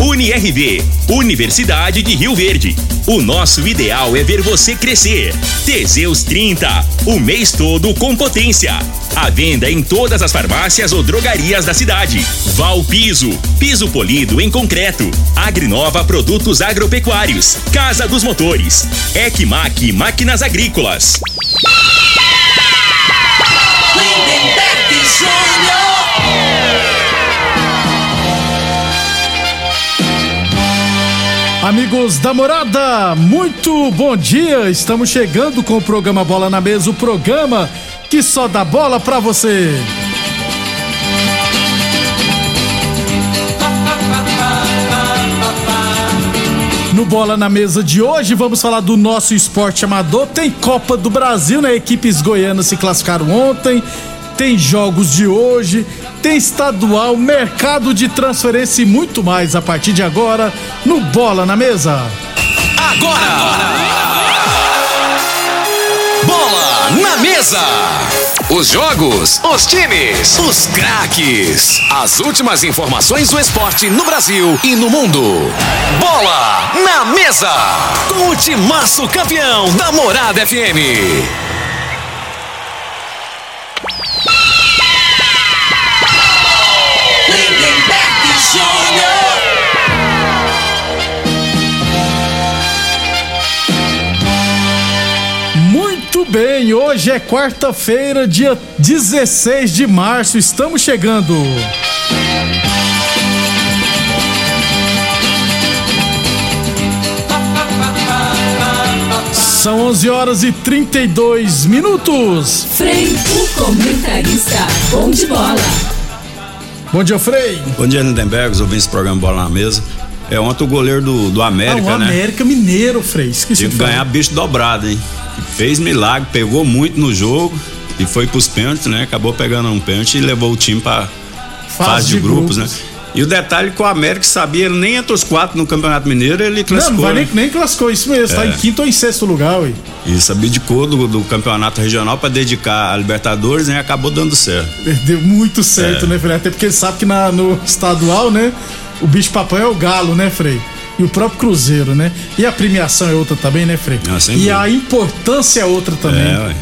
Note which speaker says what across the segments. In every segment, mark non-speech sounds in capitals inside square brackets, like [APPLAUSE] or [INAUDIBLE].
Speaker 1: UniRV, Universidade de Rio Verde. O nosso ideal é ver você crescer. Teseus 30, o mês todo com potência. A venda em todas as farmácias ou drogarias da cidade. Val Piso, piso polido em concreto. Agrinova Produtos Agropecuários. Casa dos Motores. Ecmac Máquinas Agrícolas.
Speaker 2: Lindenberg Júnior.
Speaker 3: Amigos da morada, muito bom dia! Estamos chegando com o programa Bola na Mesa o programa que só dá bola pra você. No Bola na Mesa de hoje, vamos falar do nosso esporte amador. Tem Copa do Brasil, né? Equipes goianas se classificaram ontem. Tem jogos de hoje, tem estadual, mercado de transferência e muito mais a partir de agora no Bola na Mesa.
Speaker 4: Agora! Bola na mesa! Os jogos, os times, os craques. As últimas informações do esporte no Brasil e no mundo. Bola na mesa! Com o timaço campeão da Morada FM.
Speaker 3: Muito bem, hoje é quarta-feira, dia 16 de março, estamos chegando. São 11 horas e 32 minutos.
Speaker 5: Frei, o comentarista, bom de bola.
Speaker 3: Bom dia, Frei.
Speaker 6: Bom dia, Lindenberg, os ouvintes do programa Bola na Mesa. É ontem o goleiro do, do
Speaker 3: Ah,
Speaker 6: América,
Speaker 3: o
Speaker 6: né?
Speaker 3: América Mineiro, Frei. Esqueci
Speaker 6: Tive
Speaker 3: de
Speaker 6: que ganhar bicho dobrado, hein? Fez milagre, pegou muito no jogo e foi pros pênaltis, né? Acabou pegando um pênalti e levou o time pra fase, de, grupos, né? E o detalhe é que o América sabia, ele nem entre os quatro no Campeonato Mineiro, ele
Speaker 3: Não,
Speaker 6: classificou.
Speaker 3: não vai nem,
Speaker 6: né?
Speaker 3: nem classificou isso mesmo, tá
Speaker 6: É.
Speaker 3: em quinto ou em sexto lugar, ué.
Speaker 6: Isso, abdicou do, do campeonato regional pra dedicar a Libertadores, né? Acabou dando certo. [LAUGHS]
Speaker 3: Deu muito certo,
Speaker 6: É.
Speaker 3: né, Frei? Até porque ele sabe que na- no estadual, né, o bicho papão é o galo, né, Frei? E o próprio Cruzeiro, né? E a premiação é outra também, né, Frei?
Speaker 6: Ah,
Speaker 3: e a importância é outra também.
Speaker 6: É, ué.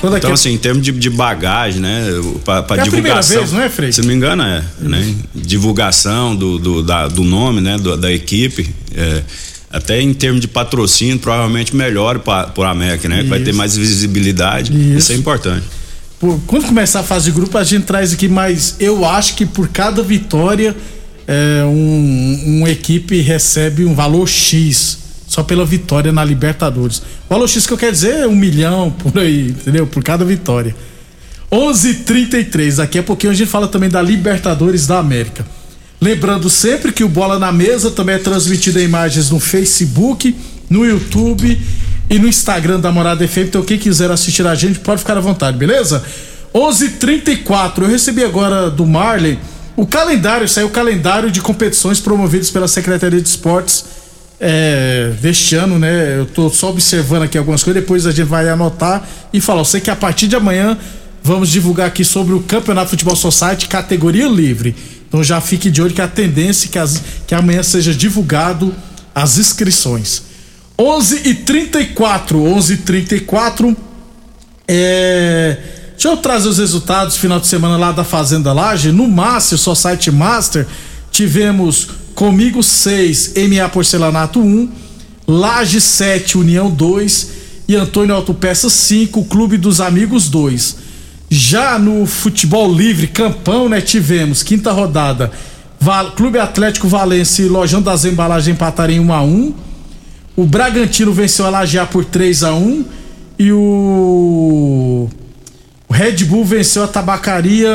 Speaker 3: Toda
Speaker 6: Então,
Speaker 3: aquela-
Speaker 6: assim, em termos de, de bagagem, né? Pra, pra
Speaker 3: É a primeira
Speaker 6: divulgação.
Speaker 3: vez, não é, Frei?
Speaker 6: Se não me engano, é. Né? Divulgação do, do, da- do nome, né? do- da equipe. é, até em termos de patrocínio, provavelmente melhor para o América, né? Que vai ter
Speaker 3: Isso.
Speaker 6: mais visibilidade.
Speaker 3: Isso.
Speaker 6: Isso, é importante.
Speaker 3: Por- quando começar a fase de grupo, a gente traz aqui, mas eu acho que por cada vitória, é, um, uma equipe recebe um valor X só pela vitória na Libertadores. O valor X que eu quero dizer é um milhão por aí, entendeu? Por cada vitória. 11:33 Daqui a pouquinho a gente fala também da Libertadores da América. Lembrando sempre que o Bola na Mesa também é transmitido em imagens no Facebook, no YouTube e no Instagram da Morada FM. Então quem quiser assistir a gente pode ficar à vontade, beleza? 11:34 Eu recebi agora do Marley o calendário, saiu o calendário de competições promovidas pela Secretaria de Esportes é, deste ano, né? Eu tô só observando aqui algumas coisas, depois a gente vai anotar e falar. Eu sei que a partir de amanhã vamos divulgar aqui sobre o Campeonato Futebol Society categoria livre. Então já fique de olho que a tendência é que, as, que amanhã seja divulgado as inscrições. 11 e 34 11 e 34 é, deixa eu trazer os resultados final de semana lá da Fazenda Laje. No Master, Society Master, tivemos Comigo 6, MA Porcelanato 1, Laje 7, União 2 e Antônio Autopeça 5, Clube dos Amigos 2. Já no futebol livre, campão, né? Tivemos quinta rodada. Clube Atlético Valência e Lojão das Embalagens empataram em 1 a 1 O Bragantino venceu a Lajear por 3 a 1 E o. O Red Bull venceu a tabacaria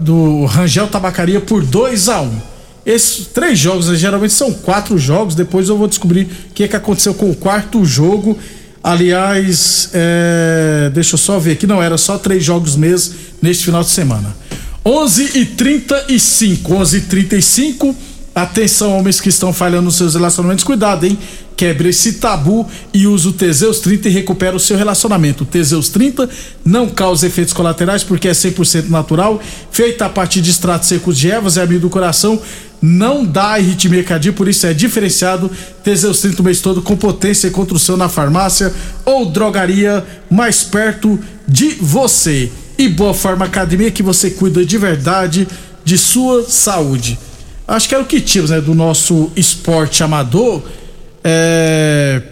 Speaker 3: do Rangel Tabacaria por 2 a 1 Esses três jogos, né, geralmente são quatro jogos. Depois eu vou descobrir o que, é que aconteceu com o quarto jogo. Aliás, é, deixa eu só ver aqui, não, era só três jogos mesmo neste final de semana. 11 e 35, 11 e 35. Atenção, homens que estão falhando nos seus relacionamentos, cuidado, hein? Quebre esse tabu e use o Teseus 30 e recupera o seu relacionamento. O Teseus 30 não causa efeitos colaterais porque é 100% natural, feita a partir de extratos secos de ervas e amido do coração, não dá arritmia cardíaca, por isso é diferenciado. Teseus 30 o mês todo com potência e construção na farmácia ou drogaria mais perto de você. E Boa Forma Academia que você cuida de verdade de sua saúde. Acho que era o que tínhamos, né, do nosso esporte amador. É...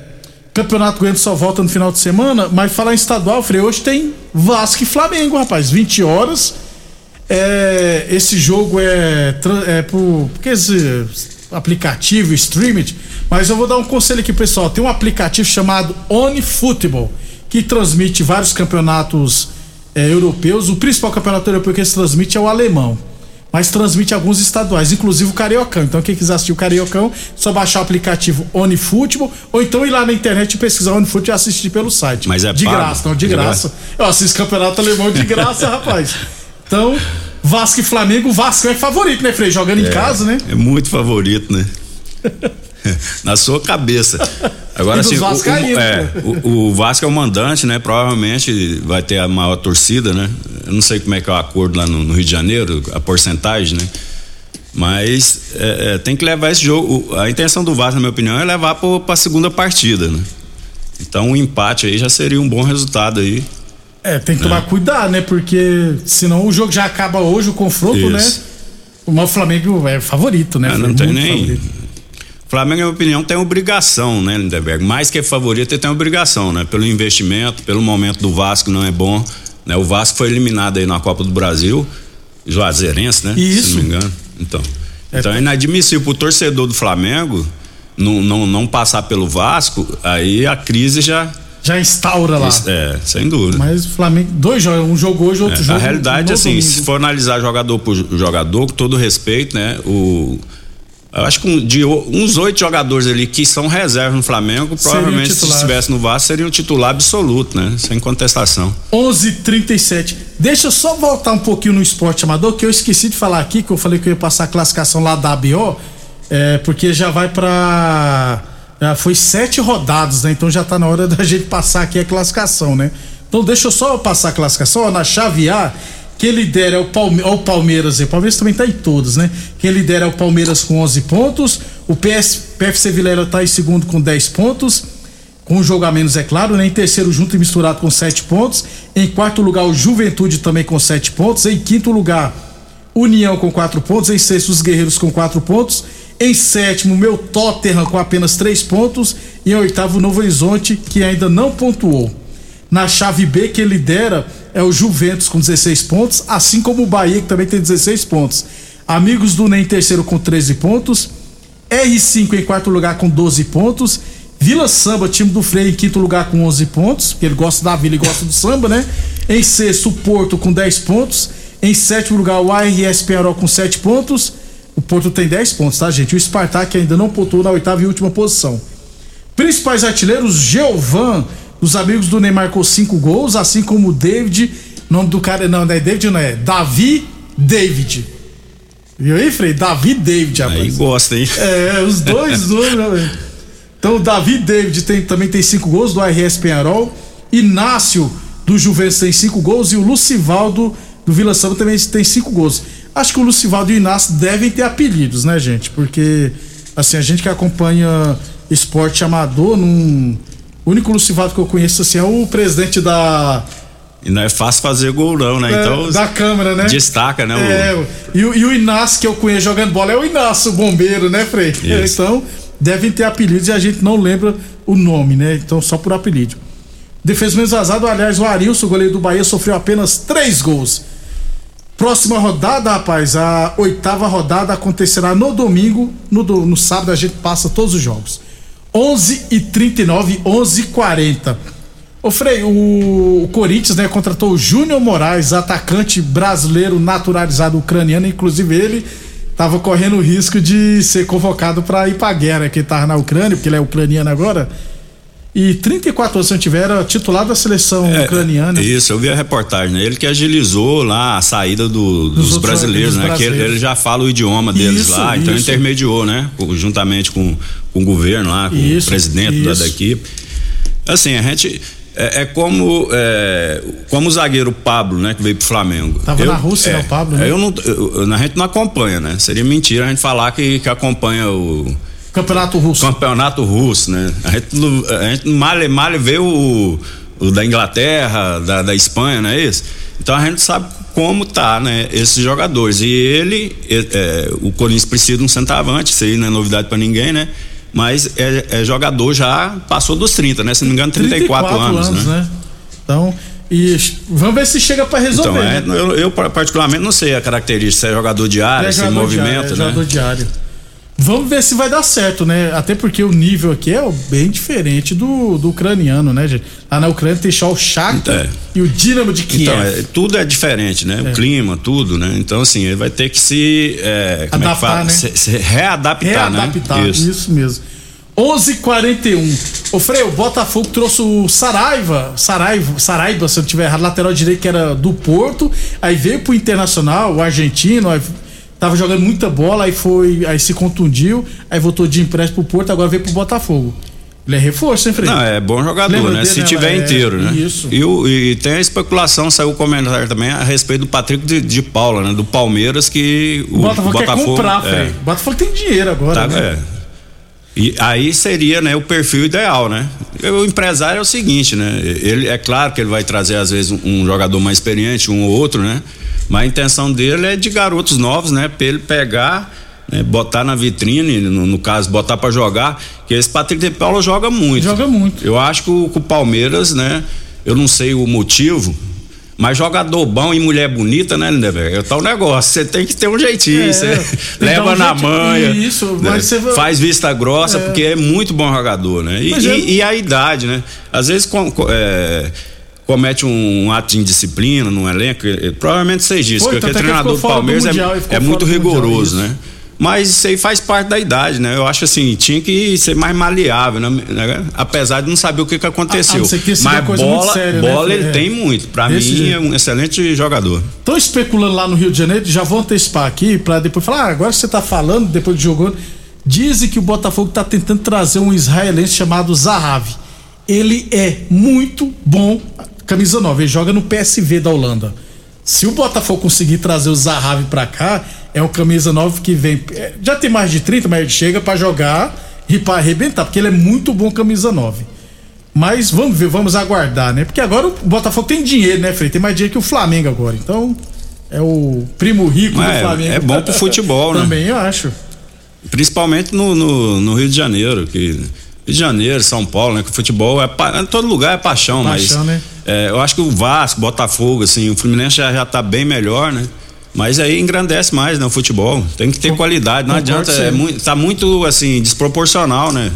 Speaker 3: Campeonato Goiano só volta no final de semana, mas falar em estadual, Frei, hoje tem Vasco e Flamengo, rapaz, 20 horas. É, esse jogo é, é por porque esse aplicativo, streaming, mas eu vou dar um conselho aqui, pessoal. Tem um aplicativo chamado OnFootball que transmite vários campeonatos é, europeus. O principal campeonato europeu que se transmite é o alemão mas transmite alguns estaduais, inclusive o Cariocão. Então, quem quiser assistir o Cariocão, só baixar o aplicativo OniFootball ou então ir lá na internet e pesquisar OniFootball e assistir pelo site.
Speaker 6: Mas é
Speaker 3: De
Speaker 6: pago?
Speaker 3: graça, não, de,
Speaker 6: De
Speaker 3: graça. Eu assisto campeonato alemão de graça, [LAUGHS] rapaz. Então, Vasco e Flamengo, o Vasco é favorito, né, Frei? Jogando em casa, né?
Speaker 6: É muito favorito, né? [LAUGHS] [LAUGHS] Na sua cabeça. Agora sim, o, é,
Speaker 3: né?
Speaker 6: o, o Vasco é o mandante, né? Provavelmente vai ter a maior torcida, né? Eu não sei como é que é o acordo lá no, no Rio de Janeiro, a porcentagem, né? Mas é, é, tem que levar esse jogo. A intenção do Vasco, na minha opinião, é levar para a segunda partida, né? Então um empate aí já seria um bom resultado aí.
Speaker 3: É, tem que tomar cuidado, né? Porque senão o jogo já acaba hoje, o confronto,
Speaker 6: Isso.
Speaker 3: né? O Flamengo é favorito, né?
Speaker 6: Ah,
Speaker 3: Frei?
Speaker 6: não tem
Speaker 3: Muito
Speaker 6: nem.
Speaker 3: favorito.
Speaker 6: Flamengo, na minha opinião, tem obrigação, né, Lindeberg? Mais que é favorito, ele tem obrigação, né? Pelo investimento, pelo momento do Vasco não é bom. Né? O Vasco foi eliminado aí na Copa do Brasil, Juazeirense, né?
Speaker 3: Isso.
Speaker 6: Se não me engano. Então,
Speaker 3: É,
Speaker 6: então é inadmissível pro torcedor do Flamengo não, não, não passar pelo Vasco, aí a crise já.
Speaker 3: Já instaura lá.
Speaker 6: É, sem dúvida.
Speaker 3: Mas o Flamengo, dois jogos, um jogo hoje, outro
Speaker 6: É,
Speaker 3: jogo.
Speaker 6: a realidade, assim,
Speaker 3: domingo.
Speaker 6: se for analisar jogador por jogador, com todo respeito, né? O, acho que um- de o- uns oito jogadores ali que são reservas no Flamengo, provavelmente se estivesse no Vasco, seria um titular absoluto, né? Sem contestação.
Speaker 3: 11:37. Deixa eu só voltar um pouquinho no esporte amador, que eu esqueci de falar aqui, que eu falei que eu ia passar a classificação lá da ABO, é, porque já vai pra. já foi sete rodadas, né? Então já tá na hora da [LAUGHS] gente passar aqui a classificação, né? Então deixa eu só passar a classificação, ó, na chave A, quem lidera é o, Palme o Palmeiras, o Palmeiras também tá em todos, né? Quem lidera é o Palmeiras com 11 pontos, o PS, PFC Vilela tá em segundo com 10 pontos, com um jogo a menos, é claro, né? Em terceiro, junto e misturado com sete pontos. Em quarto lugar, o Juventude também com sete pontos. Em quinto lugar, União com quatro pontos. Em sexto, os Guerreiros com quatro pontos. Em sétimo, meu Tottenham com apenas três pontos. E em oitavo, Novo Horizonte, que ainda não pontuou. Na chave B, quem lidera é o Juventus com 16 pontos, assim como o Bahia, que também tem 16 pontos. Amigos do NEM em terceiro com 13 pontos. R5 em quarto lugar com 12 pontos. Vila Samba, time do Freio, em quinto lugar com 11 pontos, porque ele gosta da Vila e gosta do samba, né? Em sexto, o Porto com 10 pontos. Em sétimo lugar, o ARS Penharol com 7 pontos. O Porto tem 10 pontos, tá, gente? O Spartak ainda não pontuou na oitava e última posição. Principais artilheiros, Geovan, dos amigos do Neymar, marcou 5 gols, assim como o David. Nome do cara, não, não é David, não é Davi David. Viu aí, Frei? Davi David, rapaz.
Speaker 6: Aí gosta, hein?
Speaker 3: É, os dois [LAUGHS] nomes, né? Então, o Davi David tem- também tem cinco gols do RS Penharol. Inácio do Juventus tem cinco gols e o Lucivaldo do Vila Samba também tem cinco gols. Acho que o Lucivaldo e o Inácio devem ter apelidos, né, gente? Porque, assim, a gente que acompanha esporte amador, num... o único Lucivaldo que eu conheço, assim, é o presidente da,
Speaker 6: E não é fácil fazer gol, não, né?
Speaker 3: é,
Speaker 6: Então,
Speaker 3: da Câmara, né?
Speaker 6: destaca, né? o-
Speaker 3: É, e, o- e o Inácio que eu conheço jogando bola é o Inácio Bombeiro, né, Frei?
Speaker 6: Isso.
Speaker 3: Então, devem ter apelidos e a gente não lembra o nome, né? Então, só por apelido. Defesa menos vazado, aliás, o Arilson, goleiro do Bahia, sofreu apenas três gols. Próxima rodada, rapaz, a oitava rodada acontecerá no domingo. No, do- no sábado a gente passa todos os jogos. 11 e 39 11 e 40 Ô Frei, o, Corinthians, né, contratou o Júnior Moraes, atacante brasileiro naturalizado ucraniano, inclusive ele tava correndo o risco de ser convocado para ir pra guerra, que ele tava na Ucrânia, porque ele é ucraniano agora. E 34 anos, se não tiver, era titular da seleção
Speaker 6: É,
Speaker 3: ucraniana.
Speaker 6: Isso, eu vi a reportagem, né? Ele que agilizou lá a saída do- dos,
Speaker 3: outros-
Speaker 6: brasileiros,
Speaker 3: dos
Speaker 6: né? Que ele,
Speaker 3: brasileiros.
Speaker 6: ele já fala o idioma deles
Speaker 3: Isso,
Speaker 6: lá, então
Speaker 3: isso.
Speaker 6: intermediou, né? Juntamente com, com o governo lá, com
Speaker 3: Isso,
Speaker 6: o presidente da, equipe. Assim, a gente. É, é como é, como o zagueiro Pablo, né, que veio pro Flamengo.
Speaker 3: Tava na Rússia, né, o Pablo, né?
Speaker 6: Eu não, eu- a gente não acompanha, né? Seria mentira a gente falar que, que acompanha o,
Speaker 3: Campeonato Russo.
Speaker 6: campeonato russo, né? A gente, a gente mal, mal vê o, o da Inglaterra, da, da Espanha, não é isso? Então a gente sabe como tá, né? Esses jogadores. E ele, é, o Corinthians precisa de um centavante, isso aí não é novidade pra ninguém, né? Mas é, é jogador já passou dos 30, né? Se não me engano, 34, anos, né?
Speaker 3: Então, e vamos ver se chega pra resolver.
Speaker 6: Então, é,
Speaker 3: né?
Speaker 6: eu, eu particularmente não sei a característica, se é jogador de área,
Speaker 3: É
Speaker 6: se é movimento,
Speaker 3: diário, é
Speaker 6: né?
Speaker 3: jogador diário. Vamos ver se vai dar certo, né? Até porque o nível aqui é bem diferente do, do ucraniano, né, gente? Lá na Ucrânia tem só o Shakhtar
Speaker 6: É.
Speaker 3: e o Dinamo de Kiev.
Speaker 6: Então, é, tudo é diferente, né? O clima, tudo, né? Então, assim, ele vai ter que se. É, como é que
Speaker 3: Adaptar, né?
Speaker 6: Se, se readaptar,
Speaker 3: Readaptar,
Speaker 6: né?
Speaker 3: isso. mesmo. 11:41. Ô Frei, o Botafogo trouxe o Saraiva, Saraiva, Saraiva, se eu não tiver errado, lateral direito que era do Porto, aí veio pro Internacional, o argentino, aí tava jogando muita bola, aí foi, aí se contundiu, aí voltou de empréstimo pro Porto, agora veio pro Botafogo. Ele é reforço, hein, Frei?
Speaker 6: Não, é bom jogador,
Speaker 3: Lembra
Speaker 6: né? Se
Speaker 3: né?
Speaker 6: tiver
Speaker 3: É,
Speaker 6: inteiro, né?
Speaker 3: isso.
Speaker 6: E, o- e tem a especulação, saiu o comentário também a respeito do Patrick de, de Paula, né? Do Palmeiras, que
Speaker 3: o Botafogo, quer comprar,
Speaker 6: é,
Speaker 3: Frei. O Botafogo tem dinheiro agora,
Speaker 6: Tá,
Speaker 3: né?
Speaker 6: é. E aí seria, né, o perfil ideal, né? O empresário é o seguinte, né? Ele é claro que ele vai trazer às vezes um, um jogador mais experiente, um ou outro, né? Mas a intenção dele é de garotos novos, né? Pra ele pegar, né, botar na vitrine, no, no caso, botar pra jogar, que esse Patrick de Paula joga muito.
Speaker 3: Joga muito.
Speaker 6: Eu acho que o, o Palmeiras, né? Eu não sei o motivo, mas jogador bom e mulher bonita, né, Lindeberg? É tal negócio. Você tem que ter um jeitinho.
Speaker 3: É,
Speaker 6: Você
Speaker 3: que
Speaker 6: leva
Speaker 3: um
Speaker 6: na
Speaker 3: jeitinho.
Speaker 6: manha.
Speaker 3: Isso,
Speaker 6: né?
Speaker 3: vai-
Speaker 6: Faz vista grossa, porque é muito bom jogador, né? E,
Speaker 3: é-
Speaker 6: e- e a idade, né? Às vezes com- é, comete um, ato de indisciplina no elenco. eh, Provavelmente seja isso, porque o
Speaker 3: é ele
Speaker 6: treinador do
Speaker 3: do
Speaker 6: Palmeiras é-
Speaker 3: Mundial, ele ficou
Speaker 6: é, muito
Speaker 3: do Mundial,
Speaker 6: rigoroso,
Speaker 3: isso.
Speaker 6: né? Mas isso aí faz parte da idade, né? Eu acho assim, tinha que ser mais maleável, né? Apesar de não saber o que, que aconteceu.
Speaker 3: Que
Speaker 6: Mas bola,
Speaker 3: séria, né,
Speaker 6: bola
Speaker 3: Fred?
Speaker 6: ele
Speaker 3: É.
Speaker 6: tem muito. Pra
Speaker 3: Desse
Speaker 6: mim,
Speaker 3: jeito.
Speaker 6: é um excelente jogador.
Speaker 3: Estão especulando lá no Rio de Janeiro, já vou antecipar aqui pra depois falar, ah, agora que você tá falando, depois de jogando. Dizem que o Botafogo tá tentando trazer um israelense chamado Zahavi. Ele é muito bom, camisa 9, ele joga no PSV da Holanda. Se o Botafogo conseguir trazer o Zahavi pra cá, é um camisa 9 que vem. é, Já tem mais de 30, mas ele chega pra jogar e pra arrebentar, porque ele é muito bom camisa 9. Mas vamos ver, vamos aguardar, né? Porque agora o Botafogo tem dinheiro, né, Frei? Tem mais dinheiro que o Flamengo agora. Então, é o primo rico
Speaker 6: É,
Speaker 3: do Flamengo.
Speaker 6: é bom pro [LAUGHS] futebol, né?
Speaker 3: Também eu acho.
Speaker 6: Principalmente no, no, no Rio de Janeiro, que Rio de Janeiro, São Paulo, né? Que o futebol é pa- todo lugar é paixão,
Speaker 3: Paixão,
Speaker 6: mas
Speaker 3: né?
Speaker 6: É, eu acho que o Vasco, Botafogo, assim, o Fluminense já, já tá bem melhor, né? Mas aí engrandece mais, né? O futebol. Tem que ter
Speaker 3: Com-
Speaker 6: qualidade, não adianta. É muito, tá muito, assim, desproporcional, né?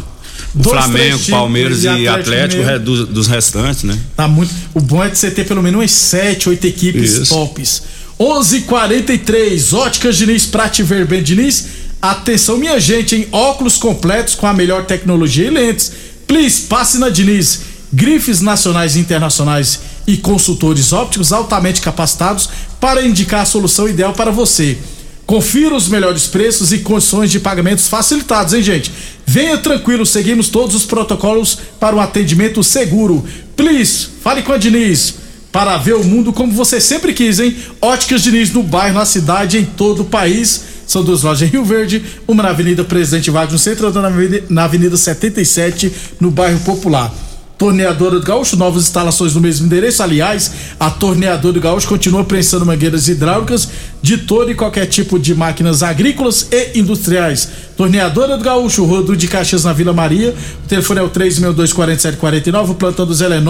Speaker 6: O
Speaker 3: Dois,
Speaker 6: Flamengo, Palmeiras
Speaker 3: e Atlético
Speaker 6: Atlético, é, dos, dos restantes, né?
Speaker 3: Tá muito. O bom é de você ter pelo menos umas 7, 8 equipes
Speaker 6: Isso.
Speaker 3: tops. 11:43 Óticas Diniz, Prate ver bem Diniz. Atenção, minha gente, em óculos completos com a melhor tecnologia e lentes. Please, passe na Diniz. Grifes nacionais e internacionais e consultores ópticos altamente capacitados para indicar a solução ideal para você. Confira os melhores preços e condições de pagamentos facilitados, hein, gente? Venha tranquilo, seguimos todos os protocolos para um atendimento seguro. Please, fale com a Diniz para ver o mundo como você sempre quis, hein? Óticas Diniz no bairro, na cidade, em todo o país. São duas lojas em Rio Verde, uma na Avenida Presidente Vargas no centro, outra na Avenida, na Avenida 77, no bairro Popular. Torneadora do Gaúcho, novas instalações no mesmo endereço. Aliás, a Torneadora do Gaúcho continua prensando mangueiras hidráulicas de todo e qualquer tipo de máquinas agrícolas e industriais. Torneadora do Gaúcho, Rodo de Caxias na Vila Maria. O telefone é o 3624749, o plantão do Zé é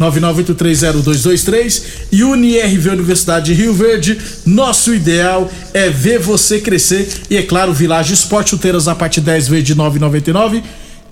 Speaker 3: 999830223 e UniRV Universidade de Rio Verde. Nosso ideal é ver você crescer e é claro, Village Esporte chuteiras a partir de 10 vezes de 9,99.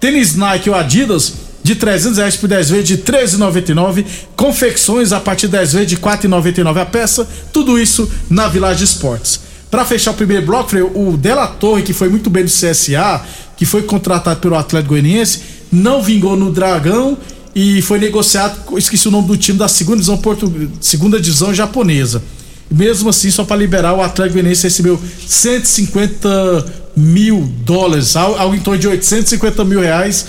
Speaker 3: Tênis Nike ou Adidas de 300 reais por 10 vezes de 13,99. Confecções a partir de 10 vezes de 4,99 a peça. Tudo isso na Village Esportes. Para fechar o primeiro bloco, o Della Torre, que foi muito bem do CSA, que foi contratado pelo Atlético Goianiense, não vingou no Dragão e foi negociado, esqueci o nome do time da segunda divisão, portu, segunda divisão japonesa. Mesmo assim, só para liberar, o Atlético Goianiense recebeu 150 mil dólares, algo em torno de 850 mil reais.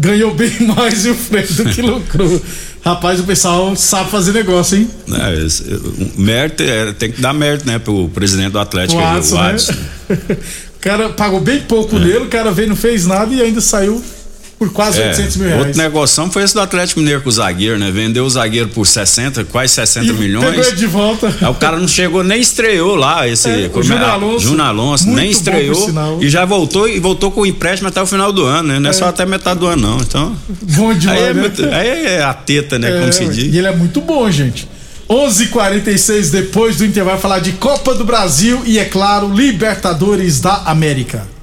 Speaker 3: Ganhou bem [LAUGHS] mais o Freire do que lucrou. Rapaz, o pessoal sabe fazer negócio, hein?
Speaker 6: É, o mérito, é, tem que dar mérito, né, pro presidente do Atlético,
Speaker 3: O
Speaker 6: o
Speaker 3: né? [LAUGHS] O cara pagou bem pouco nele, o cara veio, não fez nada e ainda saiu por quase
Speaker 6: É,
Speaker 3: 800 mil reais.
Speaker 6: Outro negócio foi esse do Atlético Mineiro com o zagueiro, né? Vendeu o zagueiro por 60, quase 60
Speaker 3: E
Speaker 6: milhões.
Speaker 3: Pegou ele de volta.
Speaker 6: Aí o cara não chegou, nem estreou lá, esse
Speaker 3: É, o
Speaker 6: como
Speaker 3: Júnior
Speaker 6: é?
Speaker 3: Alonso.
Speaker 6: Júnior Alonso, nem estreou e já voltou e voltou com o empréstimo até o final do ano, né? Não é, só até metade do ano, não. Então,
Speaker 3: Bom demais,
Speaker 6: aí é,
Speaker 3: né?
Speaker 6: muito- aí é a teta, né? como
Speaker 3: É,
Speaker 6: se diz.
Speaker 3: E ele é muito bom, gente. 11:46 depois do intervalo falar de Copa do Brasil e é claro, Libertadores da América.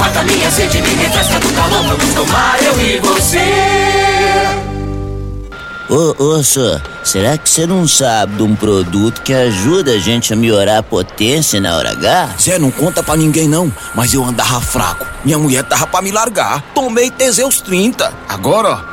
Speaker 2: Mata minha sede, me refresca do calor. Vamos tomar eu e você.
Speaker 7: Ô, ô, será que você não sabe de um produto que ajuda a gente a melhorar a potência na hora H?
Speaker 8: Zé, não conta pra ninguém não, mas eu andava fraco. Minha mulher tava pra me largar. Tomei Teseus 30. Agora, ó,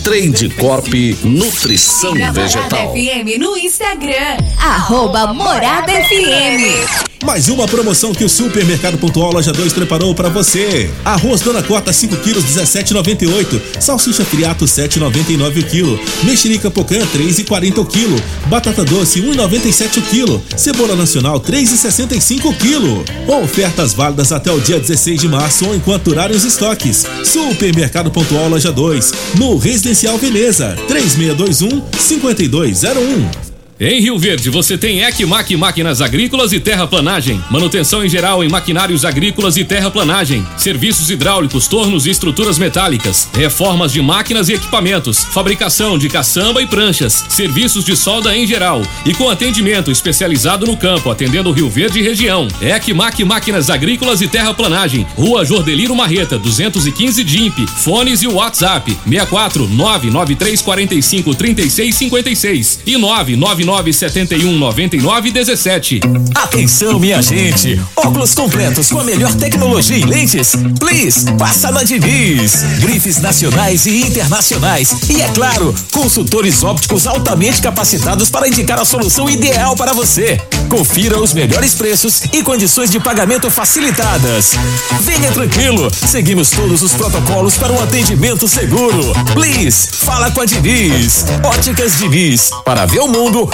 Speaker 9: Trade Corp Nutrição
Speaker 10: a Morada
Speaker 9: Vegetal.
Speaker 10: FM no Instagram. Arroba Morada FM.
Speaker 11: Mais uma promoção que o Supermercado Pontual Loja 2 preparou para você. Arroz Dona Cota 5 quilos 17,98. Salsicha Friato 7,99 o quilo. Mexerica Pocã 3,40 o quilo. Batata doce 1,97 o quilo. Cebola Nacional 3,65 o quilo. Ofertas válidas até o dia 16 de março ou enquanto durarem os estoques. Supermercado Pontual Loja 2, no Residencial Veneza, 3621 5201.
Speaker 12: Em Rio Verde, você tem Ecmac Máquinas Agrícolas e Terraplanagem. Manutenção em geral em maquinários agrícolas e terraplanagem. Serviços hidráulicos, tornos e estruturas metálicas. Reformas de máquinas e equipamentos. Fabricação de caçamba e pranchas. Serviços de solda em geral. E com atendimento especializado no campo, atendendo Rio Verde e região. Ecmac Máquinas Agrícolas e Terraplanagem. Rua Jordeliro Marreta, 215 DIMP. Fones e WhatsApp: 64 99345 3656 e 999 991 99 17.
Speaker 13: Atenção, minha gente! Óculos completos com a melhor tecnologia em lentes? Please, passa na Diniz. Grifes nacionais e internacionais. E é claro, consultores ópticos altamente capacitados para indicar a solução ideal para você. Confira os melhores preços e condições de pagamento facilitadas. Venha tranquilo, seguimos todos os protocolos para um atendimento seguro. Please, fala com a Diniz. Óticas Diniz, para ver o mundo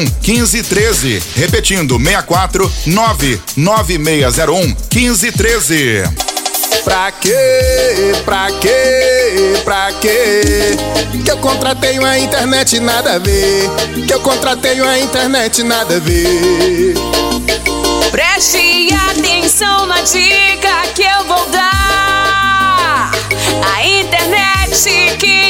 Speaker 14: 1513. Repetindo, 64 99601 1513.
Speaker 15: Pra quê? Pra quê? Pra quê? Que eu contratei uma internet nada a ver. Que eu contratei uma internet nada a ver.
Speaker 16: Preste atenção na dica que eu vou dar. A internet que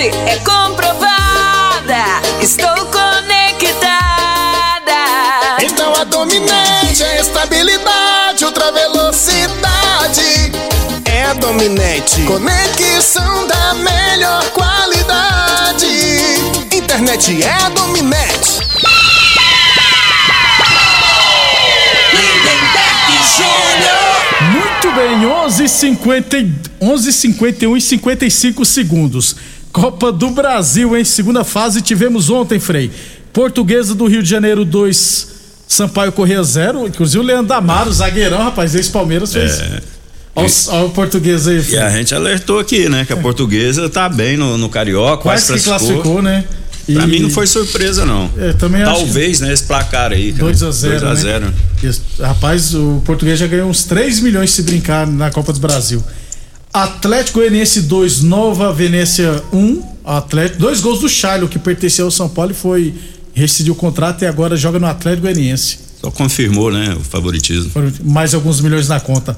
Speaker 16: qualidade é comprovada. Estou conectada.
Speaker 15: Então a dominante é estabilidade, ultra velocidade. É a dominante. Conexão da melhor qualidade. Internet é a dominante.
Speaker 3: Muito bem, 11:50 11:51 e 55 segundos. Copa do Brasil em segunda fase tivemos ontem, Frei. Portuguesa do Rio de Janeiro 2, Sampaio Correia 0. Inclusive o Leandro Amaro, zagueirão, rapaz, ex-Palmeiras fez.
Speaker 6: É.
Speaker 3: Olha o- português aí,
Speaker 6: E
Speaker 3: Frei.
Speaker 6: a gente alertou aqui, né? Que a portuguesa tá bem no, no Carioca,
Speaker 3: Quase que classificou, né?
Speaker 6: Pra
Speaker 3: E-
Speaker 6: mim não foi surpresa, não.
Speaker 3: É, também acho
Speaker 6: Talvez, né? Esse placar aí.
Speaker 3: 2x0.
Speaker 6: 2x0.
Speaker 3: Né? Rapaz, o português já ganhou uns 3 milhões se brincar na Copa do Brasil. Atlético Goianiense 2, Nova Venécia 1. Atlético, dois gols do Charlo, que pertenceu ao São Paulo e foi rescindiu o contrato e agora joga no Atlético Goianiense.
Speaker 6: Só confirmou, né? O favoritismo.
Speaker 3: Mais alguns milhões na conta.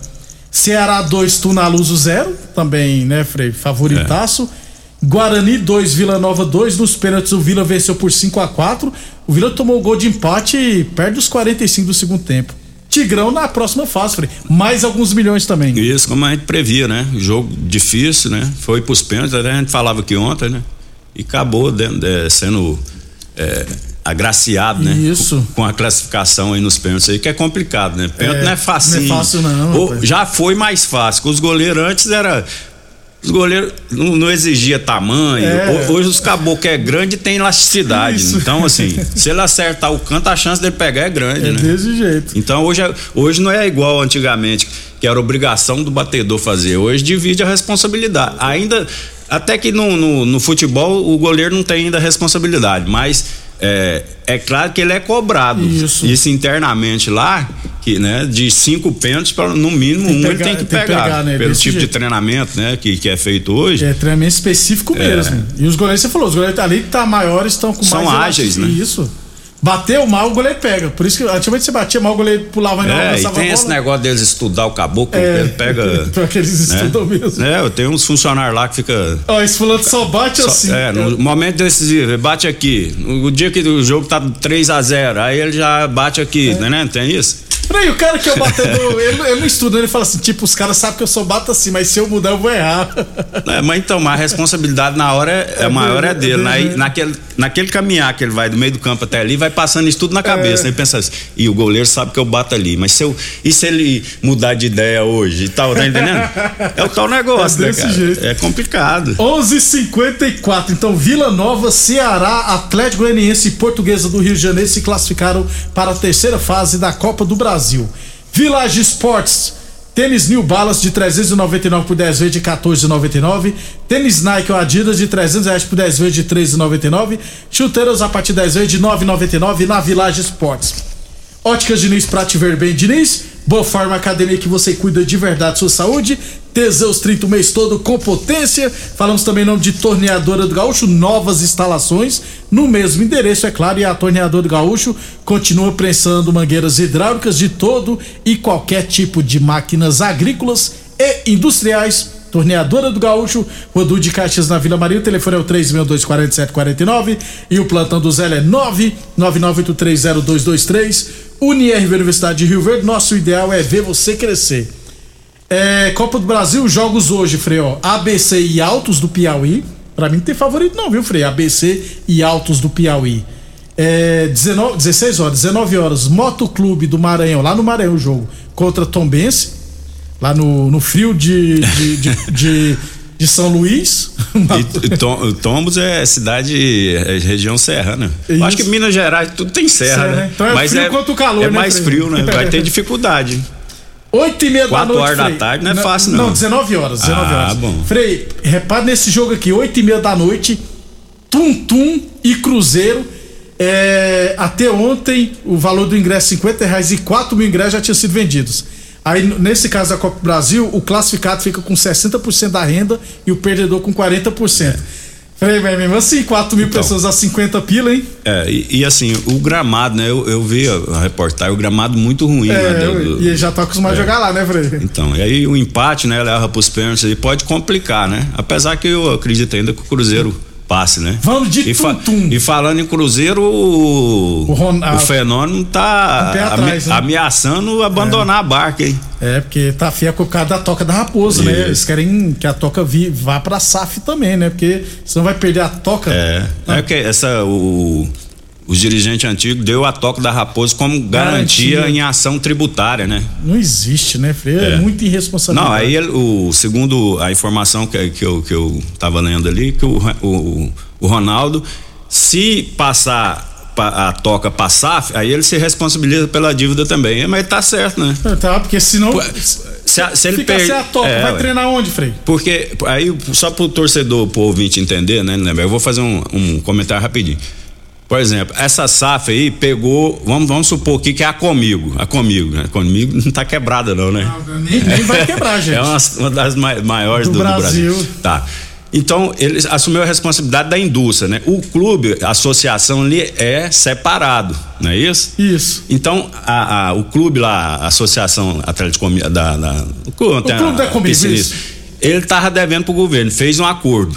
Speaker 3: Ceará 2, Tunaluso 0, também, né, Frei? Favoritaço. Guarani 2, Vila Nova 2. Nos pênaltis, o Vila venceu por 5 a 4 O Vila tomou o gol de empate e perde os 45 do segundo tempo. Tigrão na próxima fase, Frei. Mais alguns milhões também.
Speaker 6: Isso, como a gente previa, né? Jogo difícil, né? Foi pros pênaltis, até a gente falava aqui ontem, né? E acabou de- de- sendo é, agraciado, né?
Speaker 3: Isso.
Speaker 6: Com, a classificação aí nos pênaltis aí, que é complicado, né? Pênalti
Speaker 3: É,
Speaker 6: não é fácil.
Speaker 3: não é fácil não, rapaz.
Speaker 6: já foi mais fácil. Com os goleiros antes era. Os goleiros não, não exigia tamanho.
Speaker 3: É.
Speaker 6: Ho- Hoje os caboclos é grande e tem elasticidade.
Speaker 3: Isso.
Speaker 6: Então, assim, [LAUGHS] se ele acertar o canto, a chance dele pegar é grande,
Speaker 3: É
Speaker 6: né?
Speaker 3: desse jeito.
Speaker 6: Então hoje, é- hoje não é igual antigamente, que era obrigação do batedor fazer. Hoje divide a responsabilidade. Ainda, até que no, no, no futebol o goleiro não tem ainda responsabilidade, mas é, é claro que ele é cobrado.
Speaker 3: Isso.
Speaker 6: internamente lá, que, né, de cinco pênaltis, pra, no mínimo
Speaker 3: Tem
Speaker 6: um ele
Speaker 3: pegar-
Speaker 6: tem que
Speaker 3: tem
Speaker 6: pegar.
Speaker 3: pegar, né?
Speaker 6: Pelo tipo de
Speaker 3: jeito.
Speaker 6: treinamento né, que, que é feito hoje.
Speaker 3: É treinamento específico
Speaker 6: É.
Speaker 3: mesmo. E os goleiros, você falou, os goleiros ali que tá maiores estão com
Speaker 6: São
Speaker 3: mais
Speaker 6: ágeis, né?
Speaker 3: Isso. Bateu mal, o goleiro pega. Por isso que antigamente você batia mal, o goleiro pulava não,
Speaker 6: É, e tem esse negócio deles estudar o caboclo,
Speaker 3: É,
Speaker 6: ele pega. [LAUGHS]
Speaker 3: pior que eles
Speaker 6: né?
Speaker 3: estudam mesmo.
Speaker 6: É, eu tenho uns funcionários lá que fica.
Speaker 3: Ó, esse fulano só bate
Speaker 6: Só-
Speaker 3: assim.
Speaker 6: É, no momento decisivo, ele bate aqui. O dia que o jogo tá 3 a 0 aí ele já bate aqui,
Speaker 3: É.
Speaker 6: né? Tem isso?
Speaker 3: Peraí, o cara que é o batedor, ele, ele não estuda, ele fala assim, tipo, os caras sabem que eu só bato assim, mas se eu mudar eu vou errar.
Speaker 6: É, mas então, mas a responsabilidade na hora é, é
Speaker 3: É
Speaker 6: maior é
Speaker 3: dele, é
Speaker 6: né?
Speaker 3: dele,
Speaker 6: Aí,
Speaker 3: né?
Speaker 6: naquele, naquele caminhar que ele vai do meio do campo até ali, vai passando isso tudo na cabeça.
Speaker 3: É.
Speaker 6: Né? E pensa assim, e o goleiro sabe que eu bato ali, mas se eu, e se ele mudar de ideia hoje e tal, tá entendendo? [LAUGHS] É o tal negócio,
Speaker 3: É
Speaker 6: né,
Speaker 3: desse
Speaker 6: cara?
Speaker 3: jeito.
Speaker 6: É complicado.
Speaker 3: 11:54. Então, Vila Nova, Ceará, Atlético Goianiense e Portuguesa do Rio de Janeiro se classificaram para a terceira fase da Copa do Brasil. Village Sports. Tênis New Balance de 399 por 10 vezes de 14,99. Tênis Nike ou Adidas de 300 reais por 10 vezes de 13,99. Chuteiras a partir de 10 vezes de 9,99 na Village Sports. Óticas Diniz pra te ver bem, Diniz. Boa Forma Academia que você cuida de verdade sua saúde. Teseus 30 o mês todo com potência. Falamos também em nome de Torneadora do Gaúcho, novas instalações no mesmo endereço, é claro. E a Torneadora do Gaúcho continua prensando mangueiras hidráulicas de todo e qualquer tipo de máquinas agrícolas e industriais. Torneadora do Gaúcho, Rodu de Caixas na Vila Maria. O telefone é o 3624749 e o plantão do Zé é 999830223. UniRV Universidade de Rio Verde. Nosso ideal é ver você crescer. É, Copa do Brasil, jogos hoje, Frei, ó. ABC e Altos do Piauí. Pra mim não tem favorito não, viu, Frei? ABC e Altos do Piauí. É, 19, 16 horas, 19 horas, Motoclube do Maranhão, lá no Maranhão o jogo, contra Tombense, lá no, no frio de, de, de, de, de São Luís.
Speaker 6: E, Tom- Tombos é cidade, é região serra, né? Eu acho que Minas Gerais tudo tem serra,
Speaker 3: Serra,
Speaker 6: né?
Speaker 3: Então é frio quanto o calor,
Speaker 6: É
Speaker 3: né,
Speaker 6: mais frio, né? Vai ter [LAUGHS] dificuldade.
Speaker 3: 8 e meia da noite.
Speaker 6: horas da
Speaker 3: Frei.
Speaker 6: tarde não é fácil, não.
Speaker 3: Não, 19 horas, 19
Speaker 6: Ah,
Speaker 3: horas.
Speaker 6: bom.
Speaker 3: Frei, repare nesse jogo aqui, 8 e meia da noite, Tum Tum e Cruzeiro. É, até ontem, o valor do ingresso 50 reais e 4 mil ingressos já tinham sido vendidos. Aí, nesse caso da Copa do Brasil, o classificado fica com 60% da renda e o perdedor com 40%. Frei, mas mesmo assim, 4 mil pessoas a 50 pila, hein?
Speaker 6: É, e, e assim, o gramado, né? Eu, eu vi a, a reportagem, o gramado muito ruim, né?
Speaker 3: É,
Speaker 6: do- do-
Speaker 3: e ele já tá acostumado a
Speaker 6: É.
Speaker 3: jogar lá, né, Frei?
Speaker 6: Então, e aí o empate, né, leva pros pênaltis e pode complicar, né? Apesar que eu acredito ainda que o Cruzeiro passe, né?
Speaker 3: Vamos de
Speaker 6: e, fa- e falando em Cruzeiro, o,
Speaker 3: O
Speaker 6: o fenômeno tá
Speaker 3: Um
Speaker 6: ame-
Speaker 3: atrás, né?
Speaker 6: ameaçando abandonar a barca, hein?
Speaker 3: É, porque tá feia com o cara da toca da raposa, né? Eles querem que a toca vá pra SAF também, né? Porque senão vai perder a toca.
Speaker 6: É,
Speaker 3: Ah.
Speaker 6: é que essa o os dirigentes antigos deu a toca da raposa como garantia,
Speaker 3: Garantia.
Speaker 6: em ação tributária, né?
Speaker 3: Não existe, né, Frei? É,
Speaker 6: É.
Speaker 3: muita irresponsabilidade.
Speaker 6: Não, aí ele- o segundo a informação que, que, eu, que eu tava lendo ali, que o, o, o Ronaldo, se passar pa- a toca pra SAF, aí ele se responsabiliza pela dívida também. Mas tá certo, né?
Speaker 3: Tá, porque senão.
Speaker 6: Se, a- se ele
Speaker 3: Fica
Speaker 6: per-
Speaker 3: sem a toca,
Speaker 6: É,
Speaker 3: vai
Speaker 6: ué.
Speaker 3: treinar onde, Frei?
Speaker 6: Porque aí, só pro torcedor, pro ouvinte entender, né, né, eu vou fazer um, um comentário rapidinho. Por exemplo, essa SAF aí pegou, vamos, vamos supor aqui que é a Comigo, a Comigo, né? Comigo não tá quebrada não, né?
Speaker 3: Nem, nem vai quebrar, [LAUGHS] gente.
Speaker 6: É uma, uma das mai- maiores
Speaker 3: Do
Speaker 6: do, do Brasil.
Speaker 3: Brasil.
Speaker 6: Tá. Então, ele assumiu a responsabilidade da indústria, né? O clube, a associação ali é separado, não é isso?
Speaker 3: Isso.
Speaker 6: Então, a, a- o clube lá, a Associação Atlético da, da, o clube, tem
Speaker 3: clube
Speaker 6: a-
Speaker 3: da Comigo, isso.
Speaker 6: ele tava devendo pro governo, fez um acordo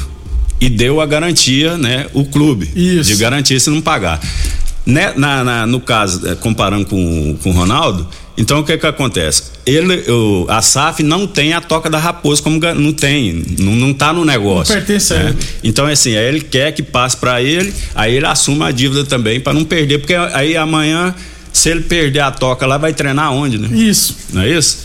Speaker 6: e deu a garantia, né? O clube
Speaker 3: Isso.
Speaker 6: de garantia se não pagar. Né, na, na- no caso, eh, comparando com, com o Ronaldo, então o que que acontece? Ele, o, a SAF não tem a toca da raposa como não tem, não, não tá no negócio.
Speaker 3: Não pertence a
Speaker 6: né?
Speaker 3: ele.
Speaker 6: Então assim, aí ele quer que passe para ele, aí ele assume a dívida também para não perder, porque aí amanhã se ele perder a toca lá vai treinar onde, né?
Speaker 3: Isso.
Speaker 6: Não é isso?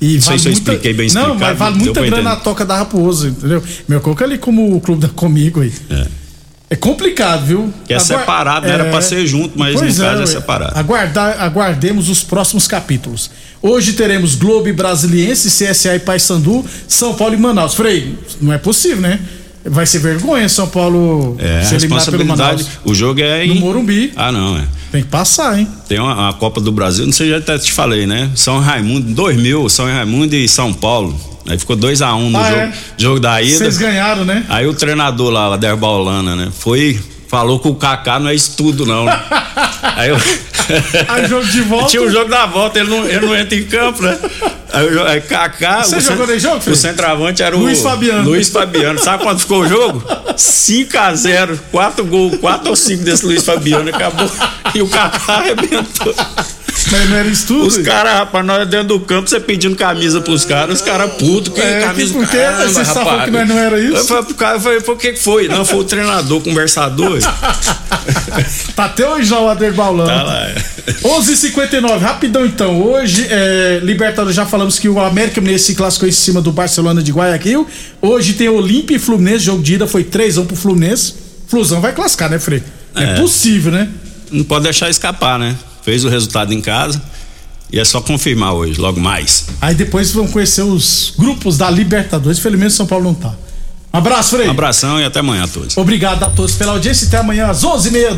Speaker 3: E
Speaker 6: não
Speaker 3: vale
Speaker 6: se eu
Speaker 3: muita-
Speaker 6: expliquei bem
Speaker 3: Não,
Speaker 6: explicado.
Speaker 3: mas vale muita grana a
Speaker 6: entender.
Speaker 3: toca da raposa, entendeu? Meu coco ali como o clube da Comigo aí.
Speaker 6: É.
Speaker 3: É complicado, viu?
Speaker 6: Que é
Speaker 3: Agua-
Speaker 6: separado, não era pra ser junto, mas
Speaker 3: Pois
Speaker 6: no caso é separado.
Speaker 3: Aguardar, aguardemos os próximos capítulos. Hoje teremos Globo Brasiliense, CSA e Paysandu, São Paulo e Manaus. Frei, não é possível, né? Vai ser vergonha São Paulo
Speaker 6: É, a
Speaker 3: ser eliminado pelo. Manaus.
Speaker 6: O jogo é
Speaker 3: No
Speaker 6: em.
Speaker 3: Morumbi.
Speaker 6: Ah, não, é.
Speaker 3: Tem que passar, hein?
Speaker 6: Tem uma, uma Copa do Brasil, não sei, já até te falei, né? São Raimundo, 2000, São Raimundo e São Paulo. Aí ficou 2x1 um no
Speaker 3: Ah,
Speaker 6: jogo,
Speaker 3: é?
Speaker 6: jogo da ida.
Speaker 3: Vocês ganharam, né?
Speaker 6: Aí o treinador lá, Ader Baulana, né? Foi, falou que o Kaká não é isso tudo, não. [LAUGHS] Aí eu.
Speaker 3: Aí jogo de [LAUGHS] volta.
Speaker 6: Tinha o jogo da volta, ele não, ele não entra em campo, né? O- aí Kaká.
Speaker 3: Você
Speaker 6: o
Speaker 3: jogou
Speaker 6: cent-
Speaker 3: nesse jogo,
Speaker 6: O
Speaker 3: Felipe?
Speaker 6: centroavante era o.
Speaker 3: Luiz Fabiano.
Speaker 6: Luiz Fabiano. Sabe quanto ficou o jogo? 5x0. 4 gols, 4 ou 5 desse Luiz Fabiano. Acabou. E o Kaká arrebentou.
Speaker 3: Mas não era isso tudo?
Speaker 6: Os caras, rapaz, nós dentro do campo, você pedindo camisa pros caras, os caras putos, que
Speaker 3: É,
Speaker 6: camisa
Speaker 3: que por quê?
Speaker 6: caramba,
Speaker 3: estavam
Speaker 6: rapaz.
Speaker 3: falando que nós não era isso?
Speaker 6: Eu falei pro cara, eu falei, por que foi? Não, foi o treinador, conversador. [LAUGHS]
Speaker 3: Tá até hoje lá o Ader Baulano.
Speaker 6: Tá lá.
Speaker 3: 11:59 rapidão então. Hoje, é, Libertadores, já falamos que o América Mineiro se classificou em cima do Barcelona de Guayaquil. Hoje tem Olímpia e Fluminense. Jogo de ida foi 3x1 pro Fluminense. Flusão vai classificar, né, Frei? É,
Speaker 6: É.
Speaker 3: possível, né?
Speaker 6: Não pode deixar escapar, né? Fez o resultado em casa e é só confirmar hoje, logo mais.
Speaker 3: Aí depois vão conhecer os grupos da Libertadores. Felizmente São Paulo não tá. Um abraço, Frei.
Speaker 6: Um abração e até amanhã a todos.
Speaker 3: Obrigado a todos pela audiência. Até amanhã às 11h30 da